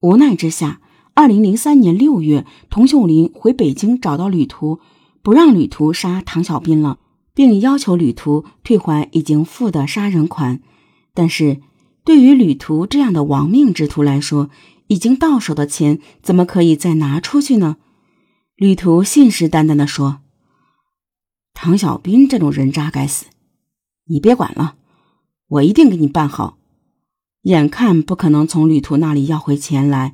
无奈之下，二零零三年六月，童秀林回北京找到旅途，不让旅途杀唐小斌了，并要求旅途退还已经付的杀人款。但是，对于旅途这样的亡命之徒来说，已经到手的钱怎么可以再拿出去呢？旅途信誓旦旦地说：“唐小斌这种人渣该死，你别管了，我一定给你办好。”眼看不可能从旅途那里要回钱来，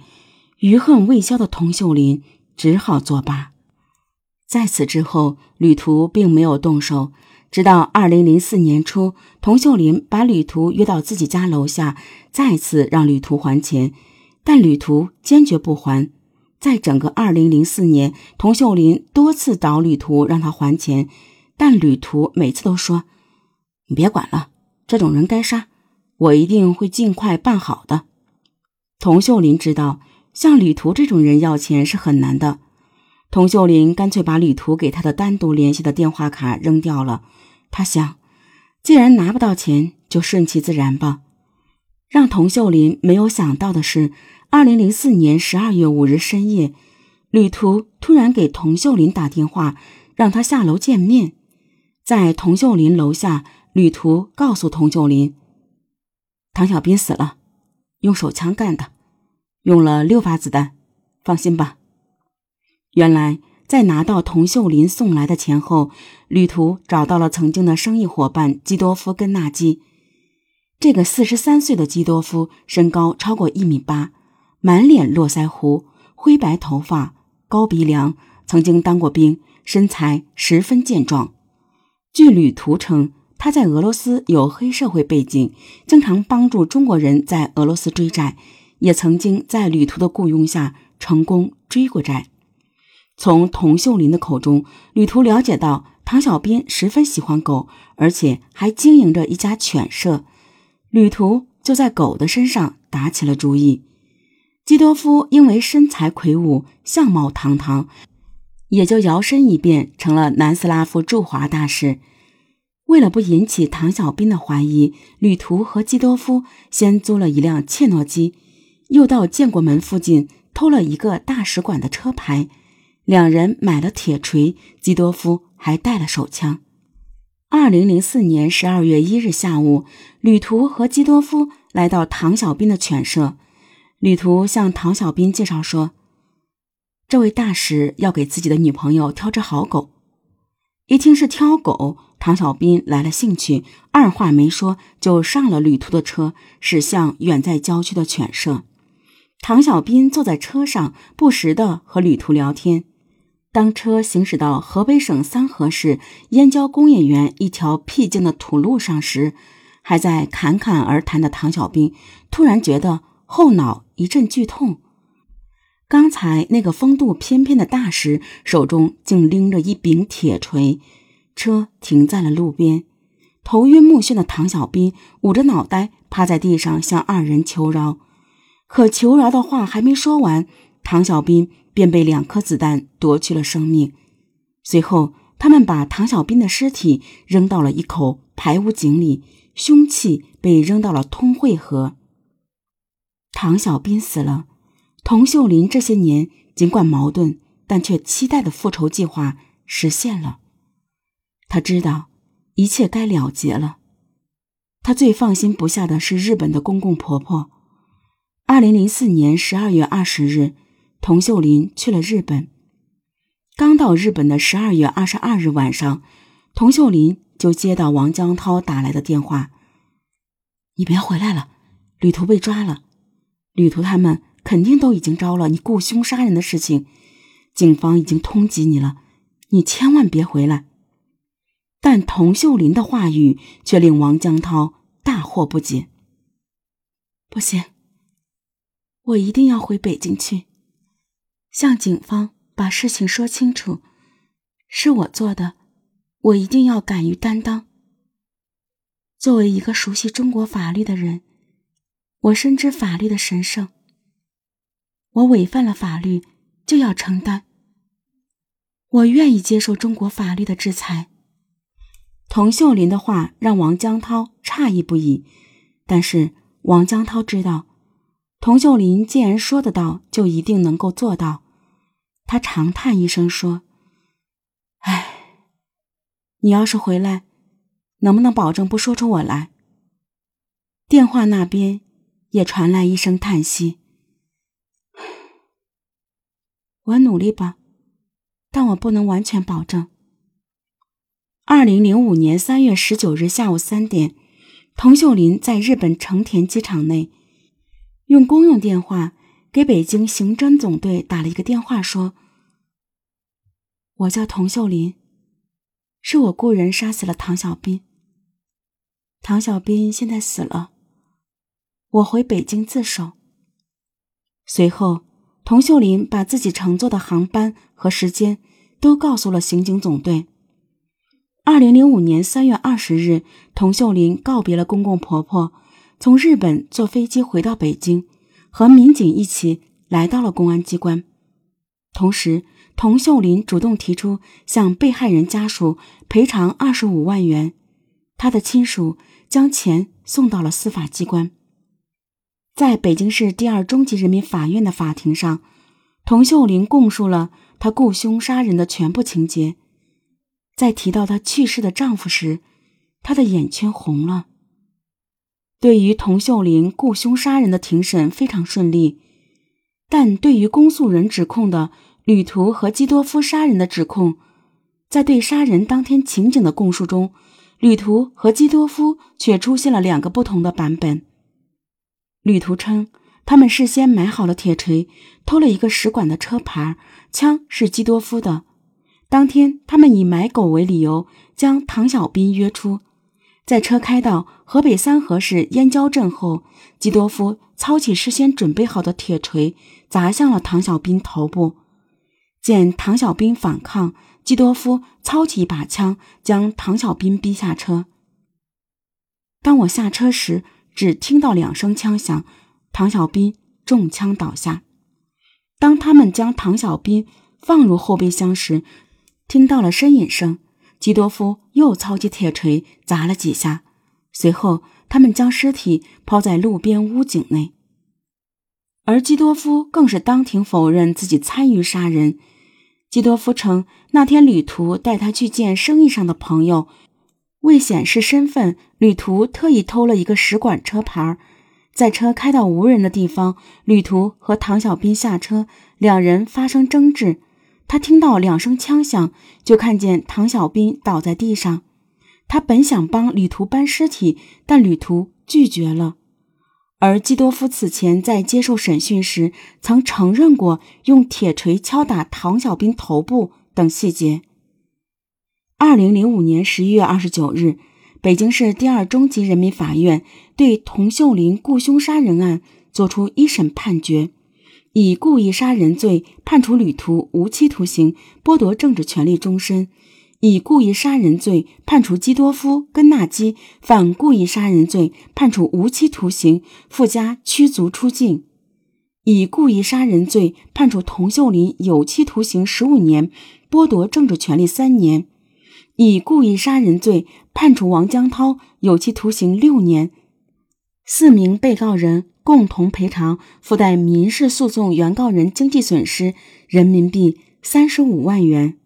余恨未消的童秀林只好作罢。在此之后，旅途并没有动手。直到二零零四年初，童秀林把旅途约到自己家楼下，再次让旅途还钱，但旅途坚决不还。在整个二零零四年，童秀林多次找旅途让他还钱，但旅途每次都说：“你别管了，这种人该杀，我一定会尽快办好的。”童秀林知道，向旅途这种人要钱是很难的。童秀林干脆把旅途给他的单独联系的电话卡扔掉了。他想，既然拿不到钱，就顺其自然吧。让童秀林没有想到的是，二零零四年十二月五日深夜，旅途突然给童秀林打电话，让他下楼见面。在童秀林楼下，旅途告诉童秀林，唐小斌死了，用手枪干的，用了六发子弹，放心吧。原来，在拿到童秀林送来的钱后，旅途找到了曾经的生意伙伴基多夫根纳基。这个四十三岁的基多夫身高超过一米八，满脸络腮胡，灰白头发，高鼻梁，曾经当过兵，身材十分健壮。据旅途称，他在俄罗斯有黑社会背景，经常帮助中国人在俄罗斯追债，也曾经在旅途的雇佣下成功追过债。从童秀林的口中，旅途了解到唐小斌十分喜欢狗，而且还经营着一家犬舍。旅途就在狗的身上打起了主意。基多夫因为身材魁梧、相貌堂堂，也就摇身一变成了南斯拉夫驻华大使。为了不引起唐小斌的怀疑，旅途和基多夫先租了一辆切诺基，又到建国门附近偷了一个大使馆的车牌。两人买了铁锤，基多夫还带了手枪。二零零四年十二月一日下午，旅途和基多夫来到唐小斌的犬舍。旅途向唐小斌介绍说：“这位大使要给自己的女朋友挑只好狗。”一听是挑狗，唐小斌来了兴趣，二话没说就上了旅途的车，驶向远在郊区的犬舍。唐小斌坐在车上，不时的和旅途聊天。当车行驶到河北省三河市燕郊工业园一条僻静的土路上时，还在侃侃而谈的唐小兵突然觉得后脑一阵剧痛。刚才那个风度翩翩的大师手中竟拎着一柄铁锤。车停在了路边，头晕目眩的唐小兵捂着脑袋趴在地上向二人求饶，可求饶的话还没说完，唐小兵。便被两颗子弹夺去了生命。随后，他们把唐小斌的尸体扔到了一口排污井里，凶器被扔到了通惠河。唐小斌死了，童秀林这些年尽管矛盾，但却期待的复仇计划实现了。他知道一切该了结了。他最放心不下的是日本的公公婆婆。二零零四年十二月二十日。童秀林去了日本，刚到日本的十二月二十二日晚上，童秀林就接到王江涛打来的电话：“你别回来了，旅途被抓了，旅途他们肯定都已经招了你雇凶杀人的事情，警方已经通缉你了，你千万别回来。”但童秀林的话语却令王江涛大惑不解：“不行，我一定要回北京去。”向警方把事情说清楚，是我做的，我一定要敢于担当。作为一个熟悉中国法律的人，我深知法律的神圣。我违反了法律，就要承担。我愿意接受中国法律的制裁。童秀林的话让王江涛诧异不已，但是王江涛知道，童秀林既然说得到，就一定能够做到。他长叹一声说：“哎，你要是回来，能不能保证不说出我来？”电话那边也传来一声叹息：“我努力吧，但我不能完全保证。”二零零五年三月十九日下午三点，童秀林在日本成田机场内，用公用电话给北京刑侦总队打了一个电话，说：“我叫童秀林，是我雇人杀死了唐小斌。唐小斌现在死了，我回北京自首。”随后，童秀林把自己乘坐的航班和时间都告诉了刑警总队。二零零五年三月二十日，童秀林告别了公公婆婆，从日本坐飞机回到北京，和民警一起来到了公安机关。同时，童秀林主动提出向被害人家属赔偿二十五万元，他的亲属将钱送到了司法机关。在北京市第二中级人民法院的法庭上，童秀林供述了他雇凶杀人的全部情节。在提到她去世的丈夫时，她的眼圈红了。对于童秀玲雇凶杀人的庭审非常顺利，但对于公诉人指控的旅途和基多夫杀人的指控，在对杀人当天情景的供述中，旅途和基多夫却出现了两个不同的版本。旅途称，他们事先买好了铁锤，偷了一个使馆的车牌，枪是基多夫的。当天，他们以买狗为理由，将唐小斌约出，在车开到河北三河市燕郊镇后，基多夫操起事先准备好的铁锤，砸向了唐小斌头部。见唐小斌反抗，基多夫操起一把枪，将唐小斌逼下车。当我下车时，只听到两声枪响，唐小斌中枪倒下。当他们将唐小斌放入后备箱时，听到了呻吟声，基多夫又操起铁锤砸了几下，随后他们将尸体抛在路边屋井内。而基多夫更是当庭否认自己参与杀人。基多夫称，那天旅途带他去见生意上的朋友，为显示身份，旅途特意偷了一个使馆车牌。在车开到无人的地方，旅途和唐小斌下车，两人发生争执。他听到两声枪响，就看见唐小斌倒在地上。他本想帮旅途搬尸体，但旅途拒绝了。而基多夫此前在接受审讯时，曾承认过用铁锤敲打唐小斌头部等细节。二零零五年十一月二十九日，北京市第二中级人民法院对童秀林雇凶杀人案作出一审判决。以故意杀人罪判处旅途无期徒刑，剥夺政治权利终身；以故意杀人罪判处基多夫根纳基犯故意杀人罪，判处无期徒刑，附加驱逐出境；以故意杀人罪判处童秀林有期徒刑十五年，剥夺政治权利三年；以故意杀人罪判处王江涛有期徒刑六年。四名被告人。共同赔偿附带民事诉讼原告人经济损失人民币三十五万元。